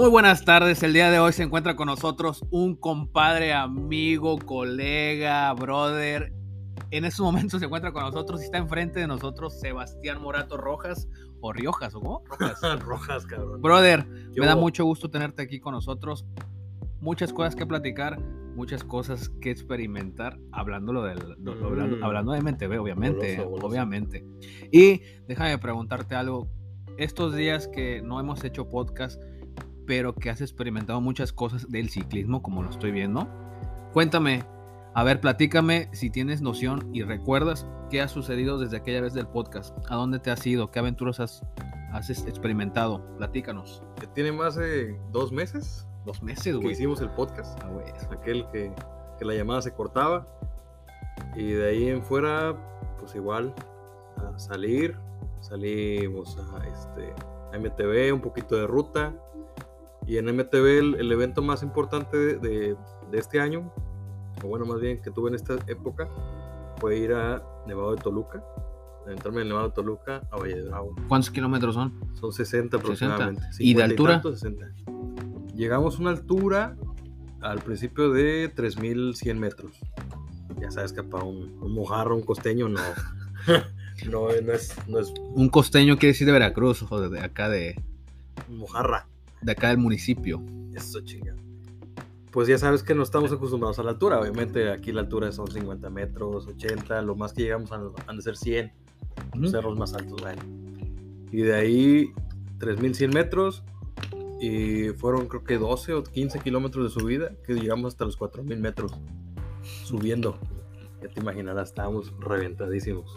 Muy buenas tardes. El día de hoy se encuentra con nosotros un compadre, amigo, colega, brother. En estos momentos se encuentra con nosotros y está enfrente de nosotros Sebastián Morato Rojas o Riojas, ¿o cómo? Rojas. Rojas, cabrón. Brother, Yo- me da mucho gusto tenerte aquí con nosotros. Muchas cosas que platicar, muchas cosas que experimentar, hablándolo del, lo- hablando, Mm. hablando de MTV, obviamente, Goloso, goloso. obviamente. Y déjame preguntarte algo. Estos días que no hemos hecho podcast, pero que has experimentado muchas cosas del ciclismo, como lo estoy viendo, cuéntame, a ver, platícame si tienes noción y recuerdas qué ha sucedido desde aquella vez del podcast. ¿A dónde te has ido? ¿Qué aventuras has, has experimentado? Platícanos. Que tiene más de dos meses Dos meses, que güey. hicimos el podcast. Ah, güey. Aquel que, que la llamada se cortaba. Y de ahí en fuera, pues igual, a salir. Salimos a, este, a MTV, un poquito de ruta. Y en MTV el, el evento más importante de, de- de este año, o bueno, más bien que tuve en esta época, fue ir a Nevado de Toluca. Adentrarme en Nevado de Toluca a Valle de Bravo. ¿Cuántos kilómetros son? Son 60 aproximadamente. ¿Y de 50 altura? tantos, 60. Llegamos a una altura al principio de 3100 metros. Ya sabes que para un, un mojarro, un costeño, no. no, no es, no es Un costeño quiere decir de Veracruz, o de acá de, mojarra. De acá del municipio. Eso chinga. Pues ya sabes que no estamos acostumbrados a la altura. Obviamente aquí la altura son 50 metros, 80. Lo más que llegamos han, han de ser 100. los cerros más altos hay. Y de ahí 3100 metros y fueron creo que 12 o 15 kilómetros de subida que llegamos hasta los 4000 metros subiendo. Ya te imaginarás, estábamos reventadísimos.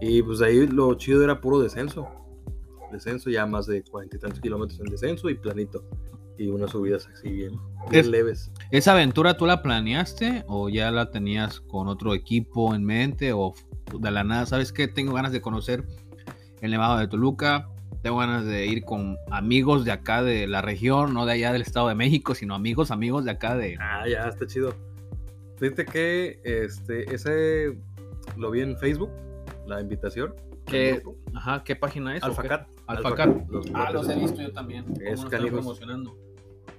Y pues ahí lo chido era puro descenso. Descenso ya más de 40 y tantos kilómetros en descenso y planito. Y unas subidas así bien, bien Es- leves. ¿Esa aventura tú la planeaste o ya la tenías con otro equipo en mente o de la nada? ¿Sabes qué? Tengo ganas de conocer el Nevado de Toluca. Tengo ganas de ir con amigos de acá de la región, no de allá del Estado de México, sino amigos, amigos de acá de... Ah, ya, está chido. Fíjate que este, ese lo vi en Facebook, la invitación. ¿Qué, ajá, ¿qué página es? qué? Alfacat. Alfacat. Los Ah, los he visto yo también. ¿Cómo Es canijos. promocionando?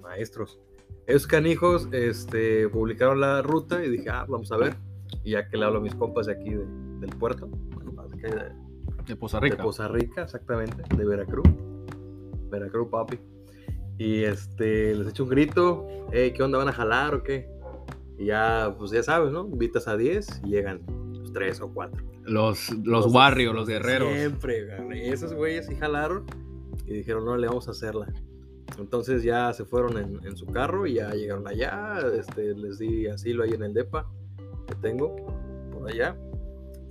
Maestros. Esos canijos este, publicaron la ruta y dije, ah, vamos a ver. Y ya que le hablo a mis compas de aquí de- del puerto, bueno, de, aquí de- De Poza de Rica. Poza Rica, exactamente, de Veracruz. Veracruz, papi. Y este, les echo un grito, hey, ¿qué onda? ¿Van a jalar o qué? Y ya, pues ya sabes, ¿no? Invitas a 10 y llegan pues, 3 o 4. Los, los barrios, los guerreros. Siempre, güey. Esos güeyes sí jalaron y dijeron, no, le vamos a hacerla. Entonces ya se fueron en, en su carro y ya llegaron allá. Este, les di asilo ahí en el DEPA que tengo por allá.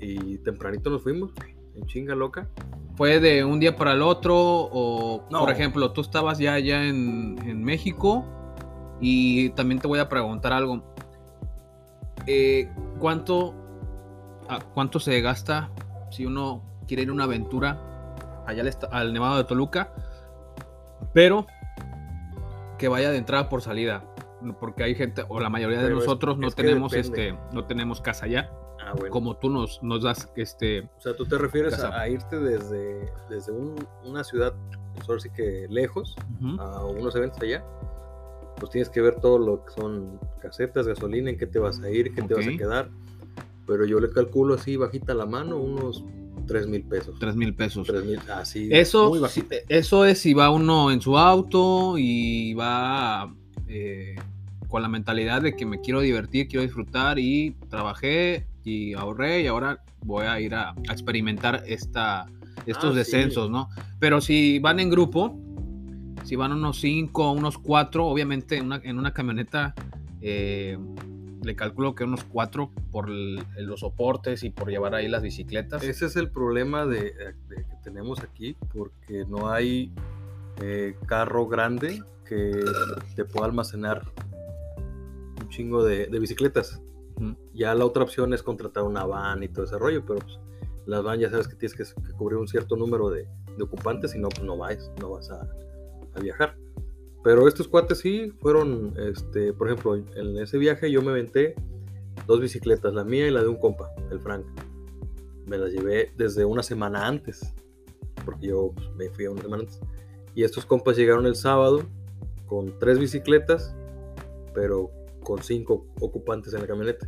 Y tempranito nos fuimos, en chinga loca. ¿Fue de un día para el otro? O, No. por ejemplo, tú estabas ya allá en, en México y también te voy a preguntar algo. Eh, ¿cuánto, a- ¿Cuánto se gasta si uno quiere ir a una aventura allá al, Nevado de Toluca? Pero que vaya de entrada por salida. Porque hay gente, o la mayoría de Pero es- nosotros no es tenemos este, no tenemos casa allá. Ah, bueno. Como tú nos, nos das este O sea, tú te refieres a, a irte desde, desde un- una ciudad, pues ahora sí que lejos, a unos eventos allá, pues tienes que ver todo lo que son casetas, gasolina, en qué te vas a ir, qué te vas a quedar. Pero yo le calculo así, bajita la mano, unos 3 mil pesos. tres mil pesos. 3 mil, así. Eso, eso es si va uno en su auto y va eh, con la mentalidad de que me quiero divertir, quiero disfrutar y trabajé y ahorré y ahora voy a ir a, a experimentar esta, estos Ah, sí. descensos, ¿no? Pero si van en grupo, si van unos 5, unos 4, obviamente en una, en una camioneta eh, le calculo que unos 4 por el- los soportes y por llevar ahí las bicicletas. Ese es el problema de, de que tenemos aquí, porque no hay eh, carro grande que te pueda almacenar un chingo de, de bicicletas. Ya la otra opción es contratar una van y todo ese rollo, pero pues, las van ya sabes que tienes que, que cubrir un cierto número de, de ocupantes y no, pues no vas, no vas a, a viajar. Pero estos cuates sí fueron, este, por ejemplo, en ese viaje yo me aventé dos bicicletas, la mía y la de un compa, el Frank. Me las llevé desde una semana antes, porque yo pues, me fui a una semana antes. Y estos compas llegaron el sábado con tres bicicletas, pero con cinco ocupantes en la camioneta.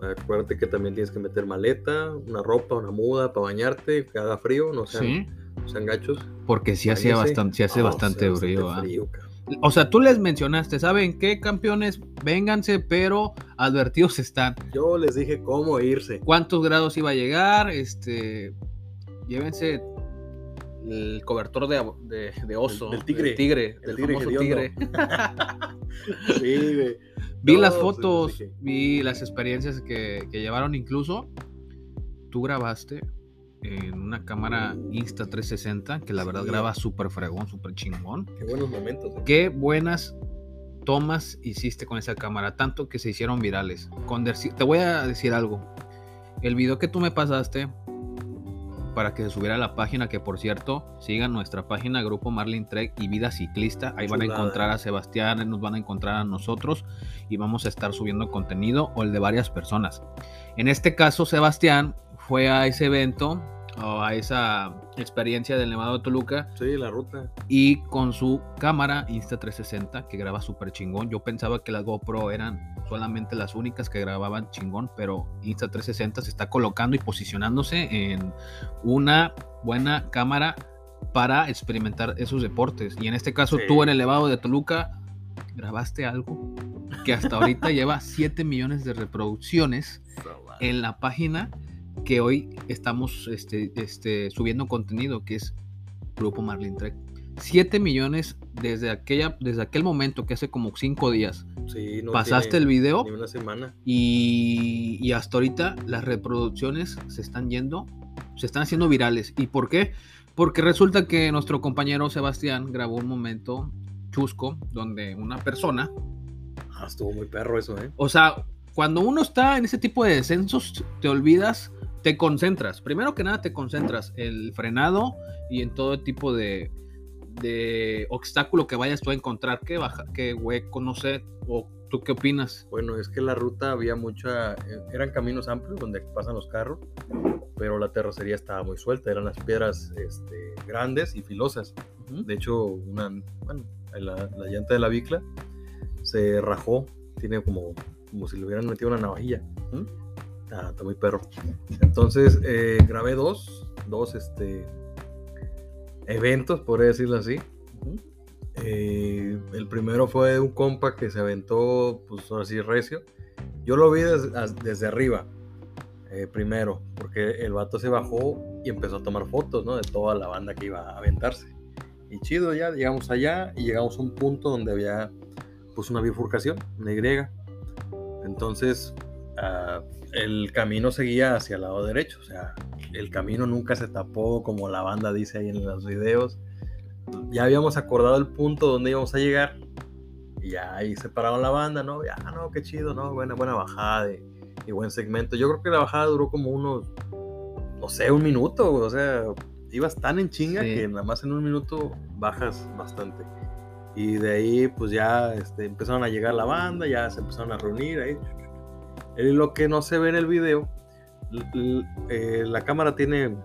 Acuérdate que también tienes que meter maleta, una ropa, una muda para bañarte, que haga frío, no sean, Sí, no sean gachos. porque sí hacía Bañarse. bastante, sí hace bastante frío. ¿ah? frío, cabrón. O sea, tú les mencionaste, ¿saben qué, campeones? Vénganse, pero advertidos están. Yo les dije cómo irse. ¿Cuántos grados iba a llegar? Este, llévense el cobertor de, de- de oso. Del- del tigre. Del tigre, El del tigre famoso tigre. Sí, güey. Vi No, las pues, fotos, vi las experiencias que, que llevaron incluso. Tú grabaste en una cámara Insta360, que la verdad Sí. graba súper fregón, súper chingón. Qué buenos momentos. eh. Qué buenas tomas hiciste con esa cámara, tanto que se hicieron virales. Con te voy a decir algo. El video que tú me pasaste para que se subiera a la página, que por cierto, sigan nuestra página Grupo Marlin Trek y Vida Ciclista. Ahí van a encontrar a Sebastián, ahí nos van a encontrar a nosotros y vamos a estar subiendo contenido o el de varias personas. En este caso, Sebastián fue a ese evento o a esa experiencia del Nevado de Toluca Sí, la ruta. y con su cámara Insta360 que graba súper chingón. Yo pensaba que las GoPro eran solamente las únicas que grababan chingón, pero Insta360 se está colocando y posicionándose en una buena cámara para experimentar esos deportes. Y en este caso Sí. tú en el elevado de Toluca grabaste algo que hasta ahorita lleva 7 millones de reproducciones en la página que hoy estamos este, este, subiendo contenido, que es Grupo Marlin Trek. 7 millones desde, aquella, desde aquel momento, que hace como 5 días. Sí, no Pasaste el video Ni una semana. y, y hasta ahorita las reproducciones se están yendo, se están haciendo virales. ¿Y por qué? Porque resulta que nuestro compañero Sebastián grabó un momento chusco donde una persona Ah, estuvo muy perro eso, ¿eh? O sea, cuando uno está en ese tipo de descensos, te olvidas, te concentras. Primero que nada, te concentras en el frenado y en todo tipo de, de obstáculo que vayas tú a encontrar, que baja, que hueco, no sé, o tú qué opinas. Bueno, es que la ruta había mucha. eh, Eran caminos amplios donde pasan los carros, pero la terracería estaba muy suelta. Eran las piedras este, grandes y filosas. De hecho, una, bueno, la, la llanta de la bicla se rajó. Tiene como, como si le hubieran metido una navajilla. Está, está muy perro. Entonces, eh, grabé dos, dos este, eventos, podría decirlo así. Eh, el primero fue un compa que se aventó, pues así recio. Yo lo vi des- as- desde arriba, eh, primero, porque el vato se bajó y empezó a tomar fotos, ¿no? De toda la banda que iba a aventarse. Y chido, ya llegamos allá y llegamos a un punto donde había, pues, una bifurcación, una Y. Entonces, ah, el camino seguía hacia el lado derecho, o sea, el camino nunca se tapó como la banda dice ahí en los videos ya habíamos acordado el punto donde íbamos a llegar. Y ya ahí separaron la banda, ¿no? Ya, no, qué chido, ¿no? Buena, buena bajada y, y buen segmento. Yo creo que la bajada duró como unos, no sé, un minuto, o sea, ibas tan en chinga Sí. que nada más en un minuto bajas bastante. Y de ahí, pues ya este, empezaron a llegar la banda, ya se empezaron a reunir ahí. Lo que no se ve en el video, eh, la cámara tiene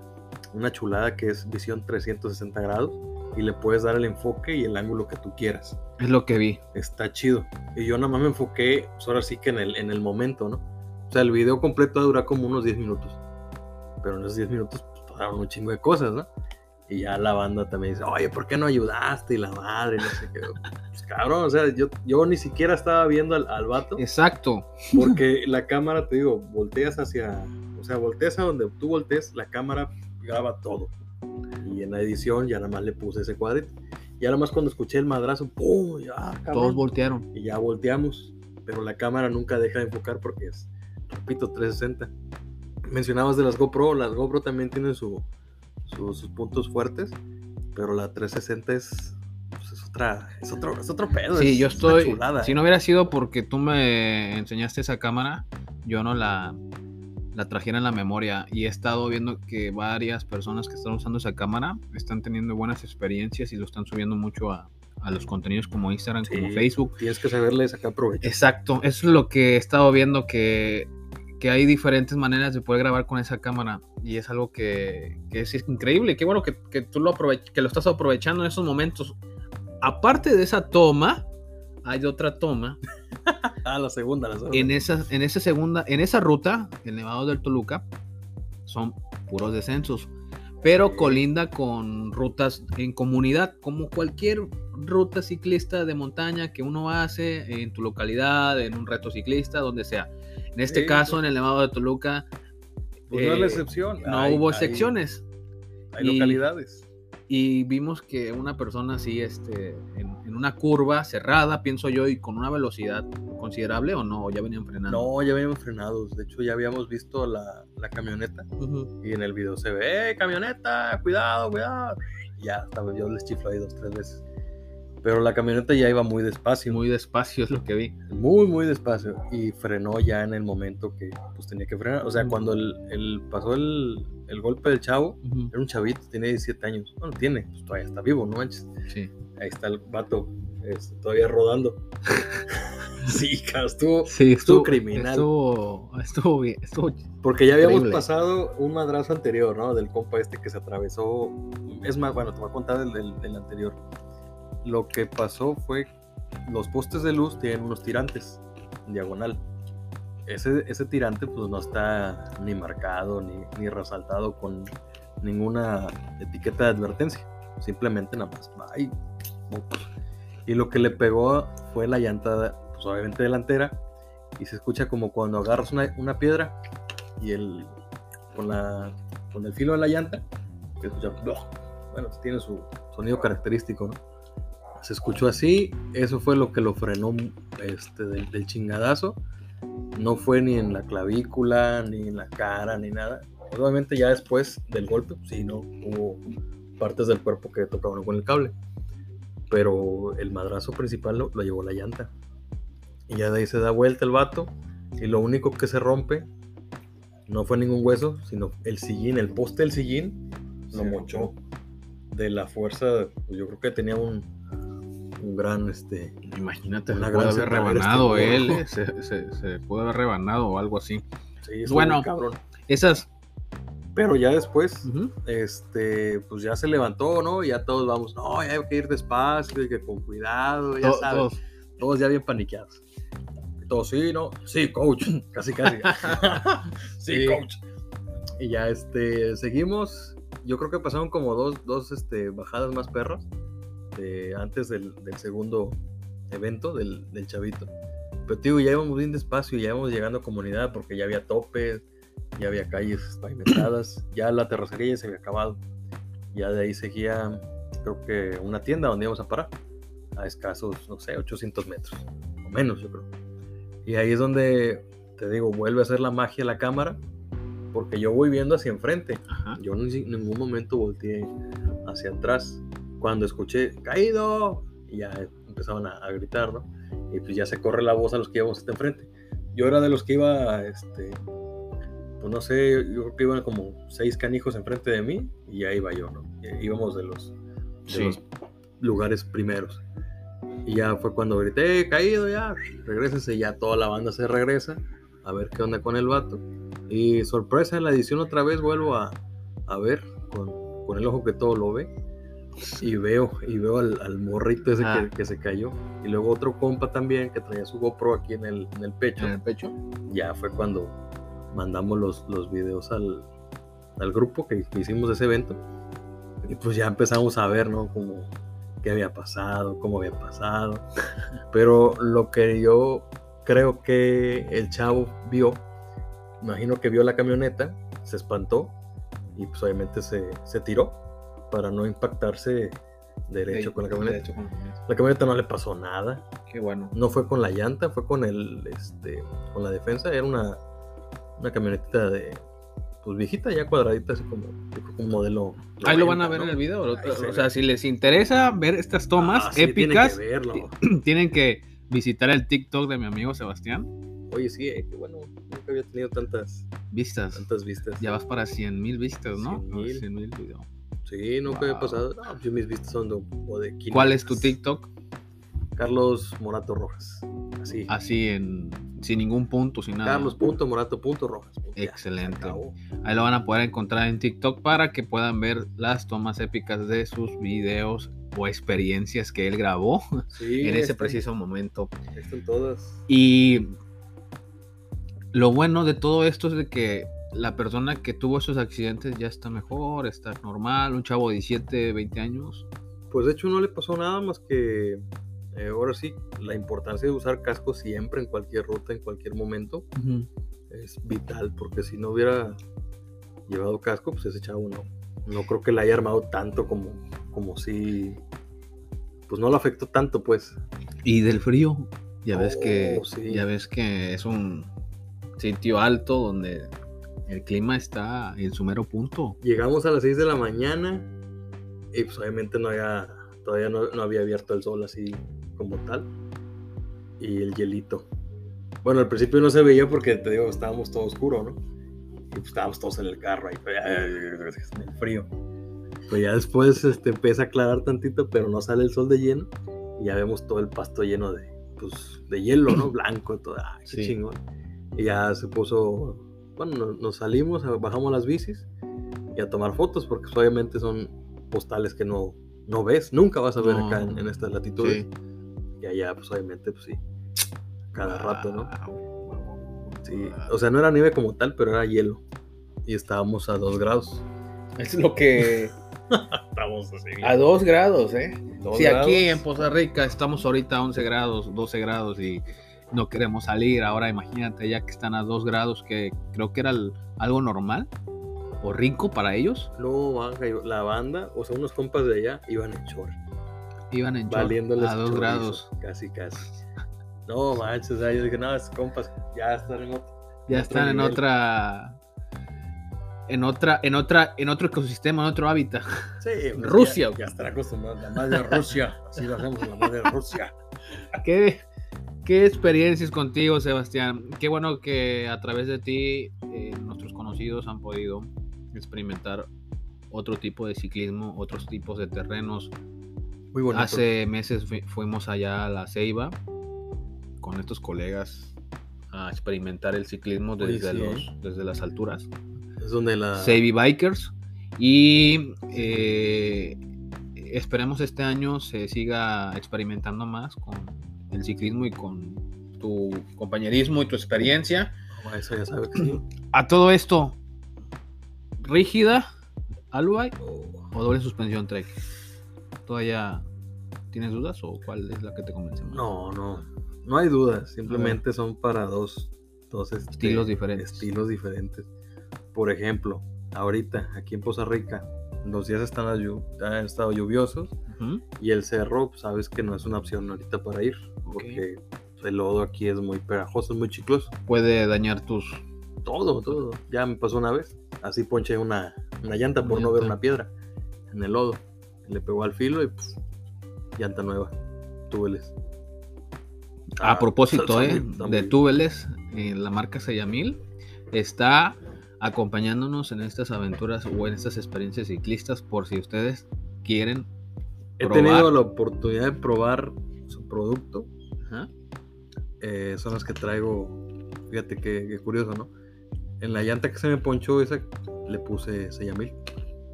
una chulada que es visión 360 grados y le puedes dar el enfoque y el ángulo que tú quieras. Es lo que vi. Está chido. Y yo nada más me enfoqué, pues ahora sí que en el, en el momento, ¿no? O sea, el video completo dura como unos 10 minutos. Pero en esos 10 minutos pues, pasaron un chingo de cosas, ¿no? Y ya la banda también dice, oye, ¿por qué no ayudaste? Y la madre, no sé qué. Pues cabrón, o sea, yo, yo ni siquiera estaba viendo al, al vato. Exacto. Porque la cámara, te digo, volteas hacia, o sea, volteas a donde tú voltees, la cámara graba todo. Y en la edición ya nada más le puse ese cuadrito. Y nada más cuando escuché el madrazo, ¡pum! Ya, cabrón. Todos voltearon. y ya volteamos. Pero la cámara nunca deja de enfocar porque es, repito, 360. Mencionabas de las GoPro, las GoPro también tienen su, su- sus puntos fuertes, pero la 360 es, pues, es otra, es otro, es otro pedo. Sí, es- yo estoy. chulada, si ¿eh? no hubiera sido porque tú me enseñaste esa cámara, yo no la, la trajera en la memoria. Y he estado viendo que varias personas que están usando esa cámara están teniendo buenas experiencias y lo están subiendo mucho a, a los contenidos como Instagram, como Sí, Facebook. Tienes que saberle sacar provecho. Exacto, eso es lo que he estado viendo que, que hay diferentes maneras de poder grabar con esa cámara y es algo que, que es increíble. Qué bueno que, que tú lo, que lo estás aprovechando en esos momentos. Aparte de esa toma, hay otra toma Ah, la segunda, la segunda. en esa, en esa segunda, en esa ruta, el Nevado del Toluca, son puros descensos, pero colinda con rutas en comunidad, como cualquier ruta ciclista de montaña que uno hace en tu localidad, en un reto ciclista, donde sea. En este Sí, caso, pues. en el Nevado de Toluca, Pues no es la eh, excepción. no Hay- hubo hay- secciones. Hay, Y- localidades. y vimos que una persona así, este, en, en una curva cerrada, pienso yo, y con una velocidad considerable o no, o ya venían frenando. No, ya habíamos frenados. De hecho, ya habíamos visto la, la camioneta. Y en el video se ve, ¡eh, camioneta! ¡Cuidado, cuidado! Y ya, hasta yo les chiflo ahí dos, tres veces. Pero la camioneta ya iba muy despacio. Muy despacio es lo que vi. muy, muy despacio. Y frenó ya en el momento que pues, tenía que frenar. O sea, cuando el, el- pasó el, el golpe del chavo, era un chavito, tiene 17 años. Bueno, tiene, pues todavía está vivo, no manches. Sí. Ahí está el vato este, todavía rodando. sí, estuvo. Sí, Estuvo criminal. Estuvo, estuvo bien. Estuvo, Porque ya habíamos pasado un madrazo anterior, ¿no? Del compa este que se atravesó. Es más, bueno, te voy a contar del, del- del anterior. Lo que pasó fue. Los postes de luz tienen unos tirantes en diagonal. Ese, ese tirante, pues no está ni marcado ni, ni resaltado con ninguna etiqueta de advertencia. Simplemente nada más va y. lo que le pegó fue la llanta, pues obviamente delantera. Y se escucha como cuando agarras una, una piedra y el con la con el filo de la llanta que escucha bueno tiene su sonido característico ¿no? Se escuchó así eso fue lo que lo frenó este del, del chingadazo. No fue ni en la clavícula ni en la cara ni nada. Obviamente ya después del golpe pues, sí no hubo partes del cuerpo que tocaban con el cable pero el madrazo principal lo, lo llevó la llanta. Y ya de ahí se da vuelta el vato y lo único que se rompe no fue ningún hueso, sino el sillín, el poste del sillín lo mochó de la fuerza. pues yo creo que tenía un, un gran, este, imagínate, Una se pudo gran haber separar rebanado este él. eh, Se, se, se pudo haber rebanado o algo así. sí, Bueno. cabrón. Esas. Pero ya después, este, pues ya se levantó, ¿no? Y ya todos vamos, no, ya hay que ir despacio y que con cuidado, ya to- sabes. todos. Todos ya bien paniqueados. Todos, sí, ¿no? Sí, coach. Casi, casi. sí, Sí. coach. Y ya, este, seguimos. Yo creo que pasaron como dos, dos este, bajadas más perras de, antes del, del segundo evento del, del chavito. Pero, tío, ya íbamos bien despacio, ya íbamos llegando a comunidad porque ya había topes, ya había calles pavimentadas, ya la terracería ya se había acabado. Ya de ahí seguía, creo que una tienda donde íbamos a parar, a escasos, no sé, 800 metros, o menos, yo creo. Y ahí es donde, te digo, vuelve a hacer la magia la cámara, porque yo voy viendo hacia enfrente. Ajá. Yo en ni- ningún momento volteé hacia atrás. Cuando escuché, caído, y ya empezaban a, a gritar, ¿no? Y pues ya se corre la voz a los que íbamos hasta enfrente. Yo era de los que iba, este, pues no sé, yo creo que iban como seis canijos enfrente de mí, y ahí iba yo, ¿no? Y íbamos de los, de Sí. los lugares primeros. Y ya fue cuando grité, "Eh, caído ya, regrésense, y ya toda la banda se regresa a ver qué onda con el vato. Y sorpresa, en la edición otra vez vuelvo a, a ver con, con el ojo que todo lo ve. Y veo, y veo al, al morrito ese Ah. que, que se cayó. Y luego otro compa también que traía su GoPro aquí en el, en el pecho. En el pecho. Ya fue cuando mandamos los, los videos al, al grupo que, que hicimos ese evento. Y pues ya empezamos a ver, ¿no? Como qué había pasado, cómo había pasado. Pero lo que yo creo que el chavo vio, imagino que vio la camioneta, se espantó y pues obviamente se, se tiró para no impactarse derecho con la camioneta. Con la camioneta. La camioneta no le pasó nada, Qué bueno. no fue con la llanta, fue con el, este, con la defensa, era una, una camionetita de, pues viejita ya cuadradita, así como, un modelo. Ahí lo van a 90, ver ¿no? en el video. O, se sea, ve. si les interesa ver estas tomas Ah, sí, tienen que épicas, verlo. tienen que visitar el TikTok de mi amigo Sebastián. Oye, sí, eh, qué bueno, nunca había tenido tantas, Vistas. tantas vistas. Ya vas para 100 mil vistas, ¿no? 100,000. 100 mil videos. Sí, nunca había Wow. pasado. No, pues yo mis vistas son de, o de 500. ¿Cuál es tu TikTok? Carlos Morato Rojas. Así. Así en sin ningún punto, sin nada. Carlos punto Morato punto Rojas. Excelente. Ahí lo van a poder encontrar en TikTok para que puedan ver las tomas épicas de sus videos o experiencias que él grabó Sí, en ese están- preciso momento. Están todas. Y lo bueno de todo esto es de que la persona que tuvo esos accidentes ya está mejor, está normal, un chavo de 17, 20 años. Pues de hecho no le pasó nada más que eh, ahora sí, la importancia de usar casco siempre en cualquier ruta, en cualquier momento, es vital, porque si no hubiera llevado casco, pues ese chavo no, no creo que le haya armado tanto como, como si, pues no lo afectó tanto, pues. Y del frío, ya ves que Oh, sí. ya ves que es un sitio alto donde el clima está en su mero punto. Llegamos a las 6 de la mañana y pues obviamente no había, todavía no, no había abierto el sol así como tal. Y el hielito. Bueno, al principio no se veía porque te digo, estábamos todo oscuro, ¿no? Y pues estábamos todos en el carro ahí, en el frío. Pues ya después este, empieza a aclarar tantito, pero no sale el sol de lleno. Y ya vemos todo el pasto lleno de, pues, de hielo, ¿no? Blanco, todo. ¡Ay, qué Sí. chingón! Y ya se puso. Bueno, nos, nos salimos, bajamos las bicis y a tomar fotos, porque pues, obviamente son postales que no, no ves, nunca vas a ver No. acá en, en estas latitudes. Sí. Y allá, pues obviamente, pues sí, cada rato, ¿no? Wow. Sí, o sea, no era nieve como tal, pero era hielo. Y estábamos a 2 grados. Es lo que Estamos así. a 2 grados, ¿eh? Dos Si aquí grados. en Poza Rica estamos ahorita a 11 grados, 12 grados y no queremos salir, ahora imagínate ya que están a 2 grados, que creo que era el- algo normal o rico para ellos, No, baja, la banda, o sea, unos compas de allá iban en short. iban en short a 2 chorizo, grados. Casi, casi. No, manches, o sea, yo dije, no, esos compas ya están en otro. Ya están en nivel. otra en otra en otra en otro ecosistema, en otro hábitat. Sí, pues, Rusia. Ya, ya estará acostumbrado. La madre Rusia. Así lo hacemos la madre Rusia. ¿Qué, qué experiencias contigo, Sebastián? Qué bueno que a través de ti eh, nuestros conocidos han podido experimentar otro tipo de ciclismo, otros tipos de terrenos. Muy bonito. Hace meses fu- fuimos allá a la Ceiba con estos colegas a experimentar el ciclismo desde, sí, los, ¿eh? desde las alturas. Es donde la. Savvy Bikers. Y eh, esperemos este año se siga experimentando más con el ciclismo y con tu compañerismo y tu experiencia. Eso ya sabe que sí. A todo esto, rígida, Alubay o doble suspensión Trek. ¿Todavía tienes dudas o cuál es la que te convence más? No, no. No hay dudas. Simplemente son para dos, dos este, Estilos diferentes. Estilos diferentes. Por ejemplo, ahorita aquí en Poza Rica, los días están han estado lluviosos y el cerro, pues, sabes que no es una opción ahorita para ir. Porque el lodo aquí es muy pegajoso, es muy chicloso. Puede dañar tus. Todo, todo. Ya me pasó una vez. Así ponché una, una llanta por no ver una piedra en el lodo. Le pegó al filo y pf, llanta nueva. Túbeles. A propósito, está eh, de Túbeles, eh, la marca Sayamil está acompañándonos en estas aventuras o en estas experiencias ciclistas por si ustedes quieren. He probar. tenido la oportunidad de probar su producto. Ajá. Eh, son las que traigo. Fíjate qué curioso, ¿no? En la llanta que se me ponchó esa le puse Sayamil.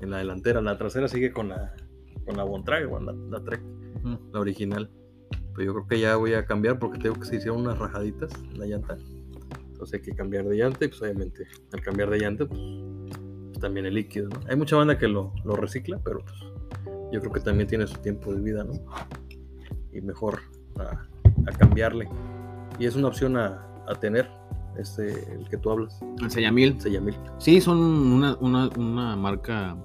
En la delantera, la trasera sigue con la con la Bontrager, la, la Trek, la original. Pero yo creo que ya voy a cambiar porque tengo que se hicieron unas rajaditas en la llanta. Entonces hay que cambiar de llanta y pues obviamente al cambiar de llanta pues, pues, también el líquido, ¿no? Hay mucha banda que lo, lo recicla, pero pues yo creo que también tiene su tiempo de vida, ¿no? Y mejor a, a cambiarle. Y es una opción a, a tener, este, el que tú hablas, El Sayamil. Sayamil. Sí, son una, una- una marca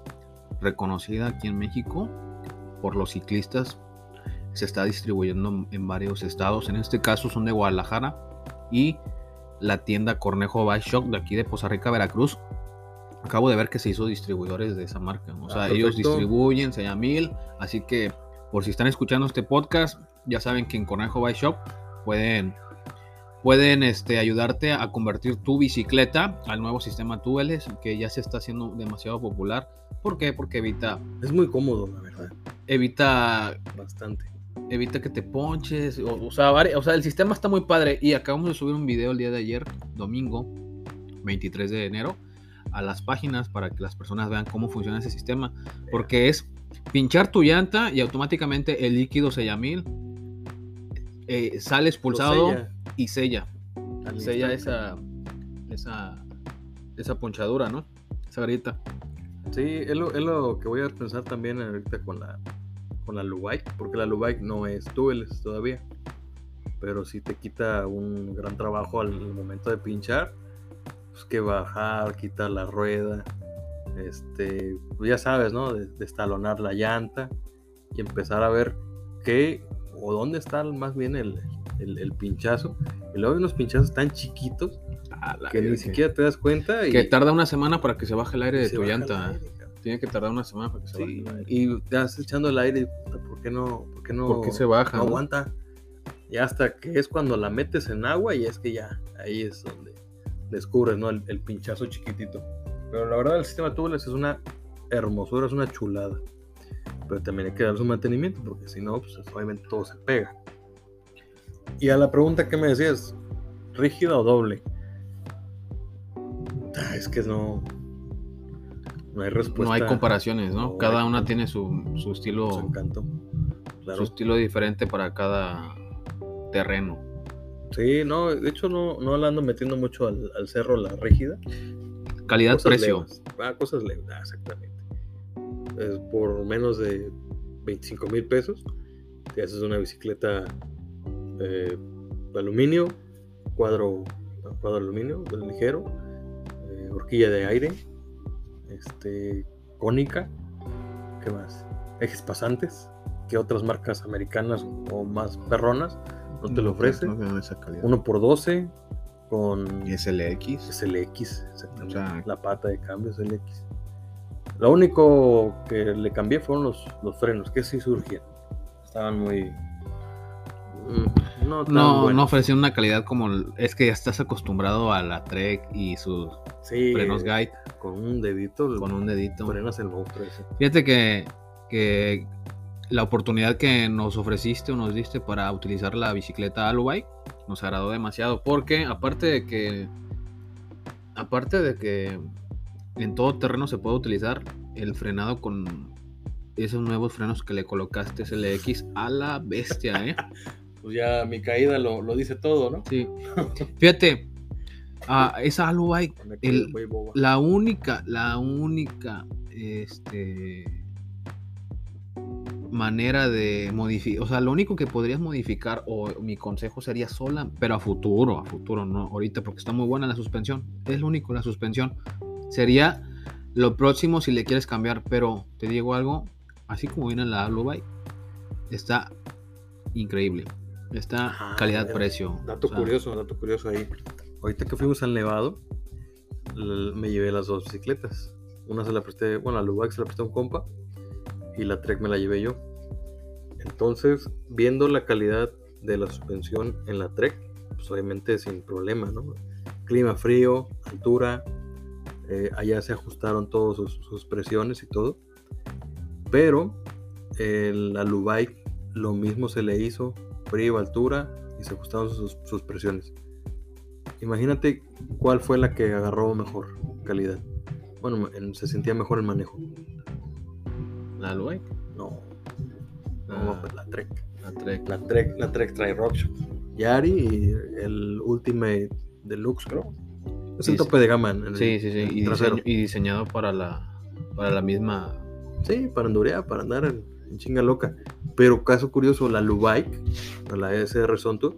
reconocida aquí en México por los ciclistas. Se está distribuyendo en varios estados. En este caso son de Guadalajara y la tienda Cornejo Bike Shop de aquí de Poza Rica, Veracruz. Acabo de ver que se hizo distribuidores de esa marca. O Ah, sea, ellos perfecto. distribuyen Sayamil. Así que por si están escuchando este podcast, ya saben que en Cornejo Bike Shop pueden pueden este, ayudarte a convertir tu bicicleta al nuevo sistema Túbeles, que ya se está haciendo demasiado popular. ¿Por qué? Porque evita, Es muy cómodo, la verdad. evita, Bastante. evita que te ponches. O, o sea, o sea, el sistema está muy padre. Y acabamos de subir un video el día de ayer, domingo 23 de enero, a las páginas para que las personas vean cómo funciona ese sistema. Porque es pinchar tu llanta y automáticamente el líquido sellamil eh, sale expulsado sella. y sella. Al Sella esa, esa, esa ponchadura, ¿no? Esa grieta. Sí, es lo, es lo que voy a pensar también ahorita con la, con la Lubike, porque la Lubike no es tubeless todavía, pero sí te quita un gran trabajo al momento de pinchar, pues que bajar, quitar la rueda, este, pues ya sabes, ¿no? De- destalonar la llanta y empezar a ver qué o dónde está más bien el, el- el pinchazo. Y luego hay unos pinchazos tan chiquitos que ni virgen. siquiera te das cuenta y Que tarda una semana para que se baje el aire de tu llanta. aire. Tiene que tardar una semana para que se Sí, baje el aire. y te vas echando el aire y ¿por qué no? ¿Por qué no? ¿Por qué se baja, No no? aguanta. Y hasta que es cuando la metes en agua y es que ya, ahí es donde descubres, ¿no? El, el pinchazo chiquitito. Pero la verdad el sistema tubeless es una hermosura, es una chulada. Pero también hay que dar su mantenimiento porque si no, pues obviamente todo se pega. Y a la pregunta que me decías, ¿rígida o doble? Ah, es que no... No hay respuesta. no hay comparaciones, ¿no? no cada una tiene su, su Su estilo, encanto. su estilo diferente para cada terreno. Sí, no, de hecho no, no la ando metiendo mucho al, al cerro la rígida. Calidad Cosas precio. leves. Ah, cosas leves, ah, exactamente. Es por menos de 25 mil pesos. Te haces una bicicleta eh, de aluminio, cuadro, cuadro de aluminio, del ligero, eh, horquilla de aire, este, cónica, ¿qué más? Ejes pasantes, que otras marcas americanas o más perronas no te lo ofrece. No tienen esa calidad. 1x12 con SLX. SLX, exactamente. O sea- la pata de cambio SLX. Lo único que le cambié fueron los, los frenos, que sí surgían. Estaban muy. mm, No, tan No, no ofrecen una calidad como es que ya estás acostumbrado a la Trek y sus Sí, frenos guide con un dedito. con un dedito. frenas el monstruo ese. Fíjate que, que la oportunidad que nos ofreciste o nos diste para utilizar la bicicleta Alubike nos agradó demasiado porque aparte de que aparte de que en todo terreno se puede utilizar el frenado con esos nuevos frenos que le colocaste SLX a la bestia, ¿eh? Pues ya mi caída lo, lo dice todo, ¿no? Sí. Fíjate, ah, esa Alubike El-. La única, la única, este, manera de modificar, o sea, lo único que podrías modificar, o mi consejo sería sola, pero a futuro, a futuro, no ahorita, porque está muy buena la suspensión, es lo único, la suspensión. Sería lo próximo si le quieres cambiar, pero te digo algo, así como viene la Bike, está increíble, está Ah, calidad-precio. Dato o sea, curioso, dato curioso ahí. Ahorita que fuimos al Nevado, me llevé las dos bicicletas. Una se la presté, bueno, a Lubac se la presté a un compa y la Trek me la llevé yo. Entonces, viendo la calidad de la suspensión en la Trek, pues obviamente sin problema, ¿no? Clima frío, altura, eh, allá se ajustaron todas sus, sus presiones y todo. Pero el Alubike lo mismo se le hizo, frío, altura y se ajustaron sus, sus presiones. Imagínate cuál fue la que agarró mejor calidad. Bueno, en- se sentía mejor el manejo. La Bike, No, no, Ah. pues la Trek. la Trek. La Trek, la Trek trae RockShox. Yari y el Ultimate Deluxe, creo. Es sí. tope de gama en el Sí, sí, sí. Y, trasero. diseño- y diseñado para la, para la misma. Sí, para endurear, para andar en, en chinga loca. Pero caso curioso, la Lubike, la SR Sonto,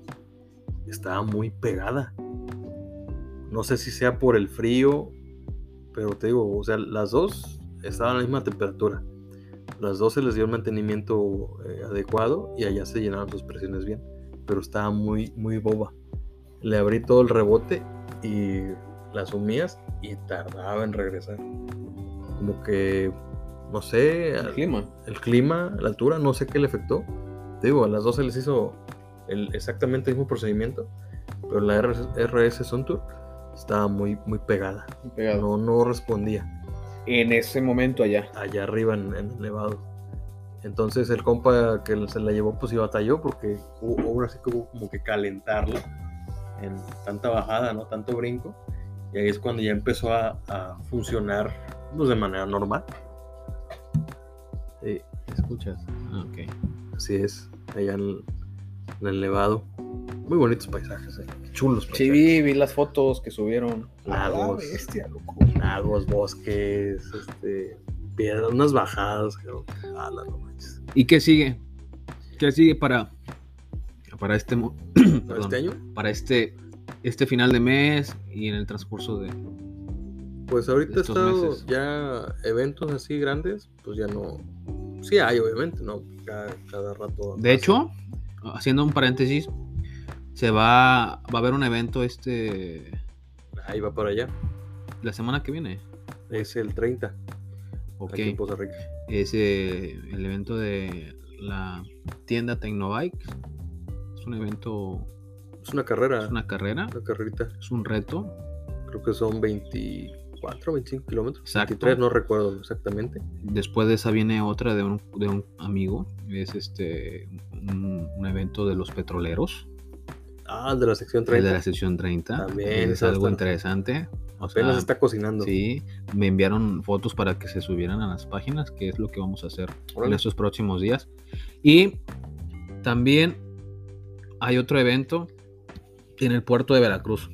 estaba muy pegada. No sé si sea por el frío, pero te digo, o sea, las dos estaban a la misma temperatura. Las dos se les dio el mantenimiento eh, adecuado y allá se llenaron sus presiones bien. Pero estaba muy, muy boba. Le abrí todo el rebote y la sumías y tardaba en regresar. Como que, no sé, El clima. el clima, la altura, no sé qué le afectó. Te digo, a las dos se les hizo el, exactamente el mismo procedimiento, pero la RS, RS Suntour estaba muy, muy pegada. No, no respondía En ese momento allá. allá arriba en, en el Nevado. Entonces el compa que se la llevó pues sí batalló porque hubo hubo así como, como que calentarla en tanta bajada, no tanto brinco. Y ahí es cuando ya empezó a, a funcionar pues, de manera normal. Sí, escuchas? Ah, ok. así es. Allá en el, en el Nevado. Muy bonitos paisajes, eh. Chulos Sí, paisajes. vi, vi las fotos que subieron. Lagos. Ah, bestia, loco. Lagos, bosques, este, piedras, unas bajadas. creo. Ala, no manches. ¿Y qué sigue? ¿Qué sigue para, para este, mo- ¿Para perdón, este año? para este, este final de mes y en el transcurso de... Pues ahorita he estos estado meses. ya eventos así grandes, pues ya no. Sí hay, obviamente, ¿no? Cada, cada rato. De hecho, haciendo un paréntesis, se va, va a haber un evento este Ahí va para allá. la semana que viene. Es el 30, Ok. aquí en Costa Rica. Es eh, el evento de la tienda Tecnobike. Es un evento, Es una carrera, es una carrera, una carrerita. es un reto. Creo que son 24, 25 kilómetros. Exacto. 23, no recuerdo exactamente. Después de esa viene otra de un, de un amigo. Es este un, un evento de los petroleros. Ah, el de la sección El 30. de la sección 30. También, es algo interesante. O Apenas sea, está cocinando. Sí, me enviaron fotos para que se subieran a las páginas, que es lo que vamos a hacer en estos próximos días. Y también hay otro evento en el puerto de Veracruz.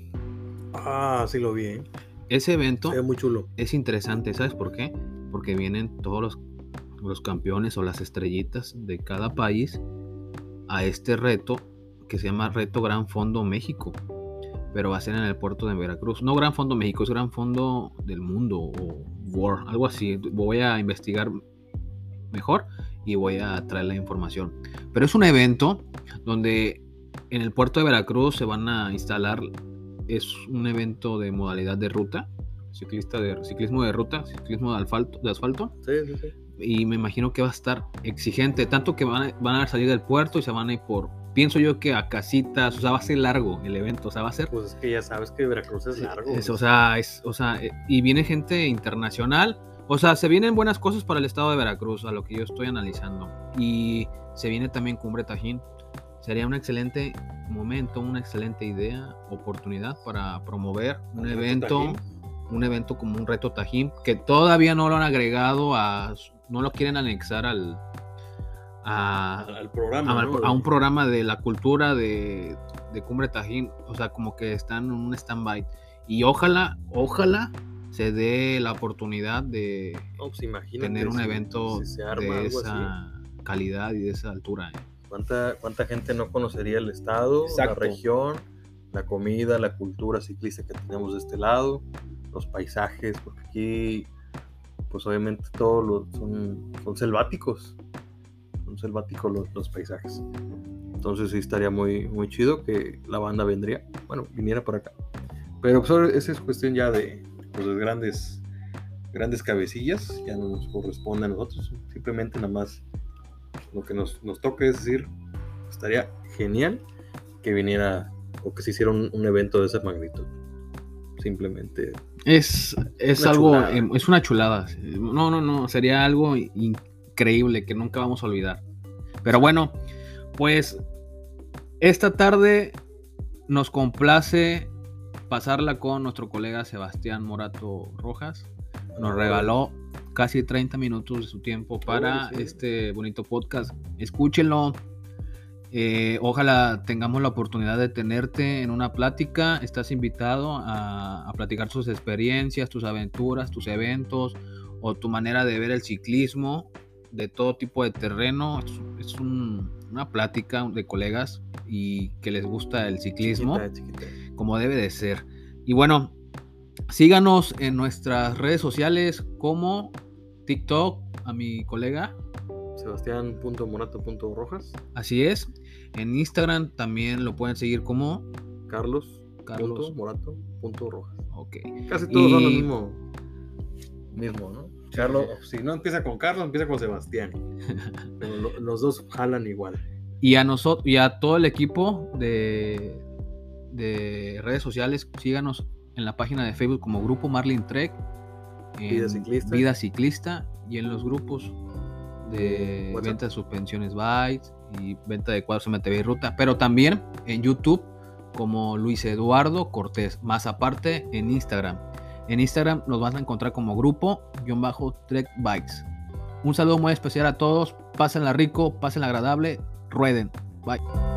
Ah, sí lo vi, ¿eh? Ese evento ve muy chulo. es interesante, ¿sabes por qué? Porque vienen todos los, los campeones o las estrellitas de cada país a este reto que se llama Reto Gran Fondo México. Pero va a ser en el puerto de Veracruz. No Gran Fondo México, es Gran Fondo del Mundo o World, algo así. Voy a investigar mejor y voy a traer la información. Pero es un evento donde en el puerto de Veracruz se van a instalar, es un evento de modalidad de ruta, ciclista de, ciclismo de ruta, ciclismo de asfalto, de asfalto Sí, sí, sí. y me imagino que va a estar exigente, tanto que van a, van a salir del puerto y se van a ir por, pienso yo que a casitas, o sea, va a ser largo el evento, o sea, va a ser Pues es que ya sabes que Veracruz es largo. es, o sea, es, o sea, eh, y viene gente internacional. O sea, se vienen buenas cosas para el estado de Veracruz, a lo que yo estoy analizando. Y se viene también Cumbre Tajín. Sería un excelente momento, una excelente idea, oportunidad para promover un ¿El reto evento, un evento como un reto Tajín, que todavía no lo han agregado a, no lo quieren anexar al, a, al, programa. a, ¿no? a un programa de la cultura de, de Cumbre Tajín, o sea, como que están en un stand-by. Y ojalá, ojalá se dé la oportunidad de No, pues tener un evento si de así. esa calidad y de esa altura. ¿eh? ¿Cuánta, ¿Cuánta gente no conocería el estado, Exacto. la región, la comida, la cultura ciclista que tenemos de este lado, los paisajes? Porque aquí, pues obviamente todos los- son, son selváticos. Son selváticos los, los paisajes. Entonces sí estaría muy, muy chido que la banda vendría, bueno, viniera por acá. Pero pues esa es cuestión ya de, pues, de grandes, grandes cabecillas, ya no nos corresponde a nosotros. Simplemente nada más lo que nos, nos toca es decir, estaría genial que viniera o que se hiciera un, un evento de esa magnitud. Simplemente. Es, es algo, chulada. em, es una chulada. No, no, no, sería algo increíble que nunca vamos a olvidar. Pero bueno, pues esta tarde nos complace pasarla con nuestro colega Sebastián Morato Rojas. Nos regaló casi 30 minutos de su tiempo para sí. este bonito podcast. Escúchenlo. Eh, ojalá tengamos la oportunidad de tenerte en una plática. Estás invitado a, a platicar tus experiencias, tus aventuras, tus eventos o tu manera de ver el ciclismo de todo tipo de terreno. Es, es un- una plática de colegas y que les gusta el ciclismo chiquita, chiquita. como debe de ser. Y bueno, síganos en nuestras redes sociales como TikTok, a mi colega, Sebastián.morato.rojas, así es. En Instagram también lo pueden seguir como Carlos. Carlos. Morato.rojas. Ok. Casi todos son lo Y- mismo. Mismo, ¿no? Carlos, si no empieza con Carlos, empieza con Sebastián. Pero lo- los dos jalan igual. Y a nosotros y a todo el equipo de, de redes sociales, síganos en la página de Facebook como Grupo Marlin Trek, Vida Ciclista. Vida Ciclista y en los grupos de WhatsApp. venta de suspensiones Bytes y venta de cuadros MTV y Ruta, pero también en YouTube como Luis Eduardo Cortés, más aparte en Instagram. En Instagram nos vas a encontrar como grupo guion bajo Trek Bikes. Un saludo muy especial a todos. Pásenla rico, pásenla agradable. Rueden. Bye.